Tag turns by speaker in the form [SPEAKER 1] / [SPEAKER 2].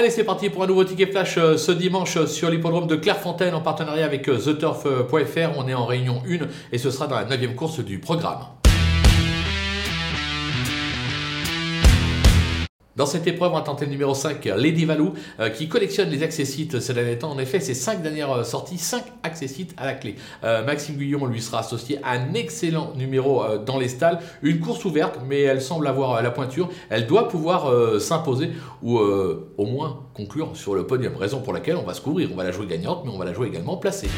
[SPEAKER 1] Allez, c'est parti pour un nouveau ticket flash euh, ce dimanche euh, sur l'hippodrome de Clairefontaine en partenariat avec euh, TheTurf.fr. On est en réunion 1 et ce sera dans la 9 course du programme. Dans cette épreuve, on va tenter le numéro 5, Lady Valou, euh, qui collectionne les accessites ces derniers temps. En effet, ces 5 dernières euh, sorties, 5 accessites à la clé. Euh, Maxime Guillon lui sera associé à un excellent numéro dans les stalles. Une course ouverte, mais elle semble avoir la pointure. Elle doit pouvoir s'imposer ou au moins conclure sur le podium. Raison pour laquelle on va se couvrir. On va la jouer gagnante, mais on va la jouer également placée.